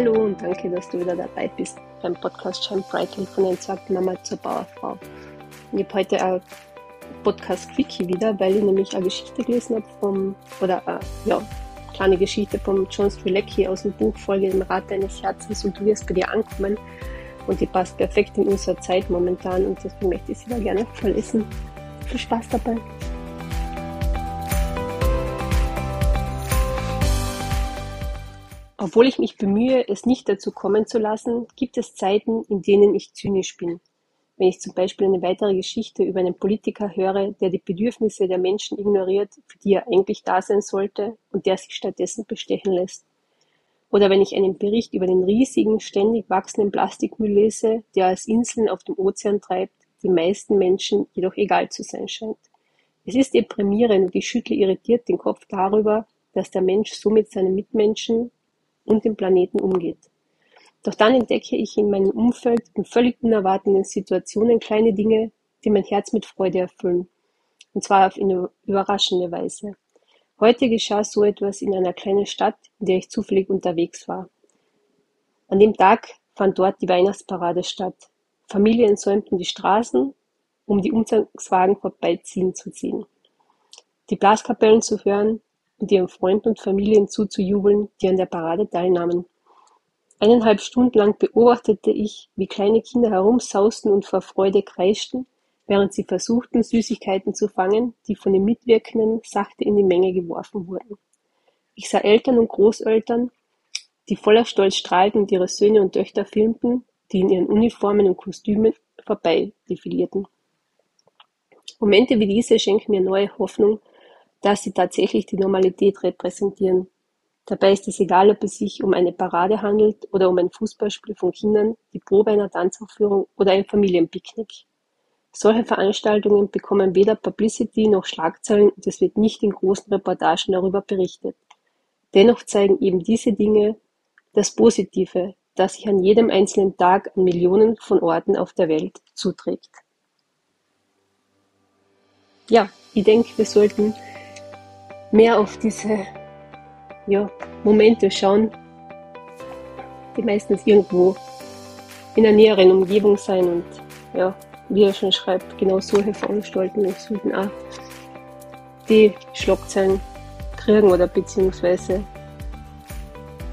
Hallo und danke, dass du wieder dabei bist beim Podcast Shine Brightly von Entsagten Mama zur Bauerfrau. Ich habe heute ein Podcast Quickie wieder, weil ich nämlich eine Geschichte gelesen habe vom, oder eine, ja, kleine Geschichte vom John Strilecki aus dem Buch Folge dem Rat deines Herzens und du wirst bei dir ankommen. Und die passt perfekt in unsere Zeit momentan und deswegen möchte ich sie da gerne vorlesen. Viel Spaß dabei! Obwohl ich mich bemühe, es nicht dazu kommen zu lassen, gibt es Zeiten, in denen ich zynisch bin. Wenn ich zum Beispiel eine weitere Geschichte über einen Politiker höre, der die Bedürfnisse der Menschen ignoriert, für die er eigentlich da sein sollte und der sich stattdessen bestechen lässt. Oder wenn ich einen Bericht über den riesigen, ständig wachsenden Plastikmüll lese, der als Inseln auf dem Ozean treibt, die meisten Menschen jedoch egal zu sein scheint. Es ist deprimierend und ich schüttle irritiert den Kopf darüber, dass der Mensch so mit seinen Mitmenschen und dem Planeten umgeht. Doch dann entdecke ich in meinem Umfeld in völlig unerwarteten Situationen kleine Dinge, die mein Herz mit Freude erfüllen. Und zwar auf eine überraschende Weise. Heute geschah so etwas in einer kleinen Stadt, in der ich zufällig unterwegs war. An dem Tag fand dort die Weihnachtsparade statt. Familien säumten die Straßen, um die Umzugswagen vorbeiziehen zu ziehen. Die Blaskapellen zu hören, und ihren Freunden und Familien zuzujubeln, die an der Parade teilnahmen. Eineinhalb Stunden lang beobachtete ich, wie kleine Kinder herumsausten und vor Freude kreischten, während sie versuchten, Süßigkeiten zu fangen, die von den Mitwirkenden sachte in die Menge geworfen wurden. Ich sah Eltern und Großeltern, die voller Stolz strahlten und ihre Söhne und Töchter filmten, die in ihren Uniformen und Kostümen vorbei defilierten. Momente wie diese schenken mir neue Hoffnung dass sie tatsächlich die Normalität repräsentieren. Dabei ist es egal, ob es sich um eine Parade handelt oder um ein Fußballspiel von Kindern, die Probe einer Tanzaufführung oder ein Familienpicknick. Solche Veranstaltungen bekommen weder Publicity noch Schlagzeilen und es wird nicht in großen Reportagen darüber berichtet. Dennoch zeigen eben diese Dinge das Positive, das sich an jedem einzelnen Tag an Millionen von Orten auf der Welt zuträgt. Ja, ich denke, wir sollten mehr auf diese ja, Momente schauen, die meistens irgendwo in einer näheren Umgebung sein und ja, wie er schon schreibt, genau solche Veranstaltungen sollten auch die Schlagzeilen kriegen oder beziehungsweise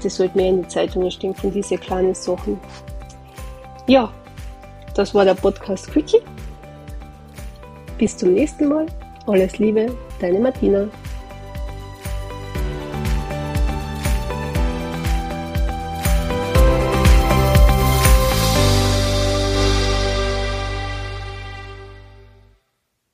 das sollte mehr in die Zeitungen stehen von diesen kleinen Sachen. Ja, das war der Podcast Quickie. Bis zum nächsten Mal. Alles Liebe, deine Martina.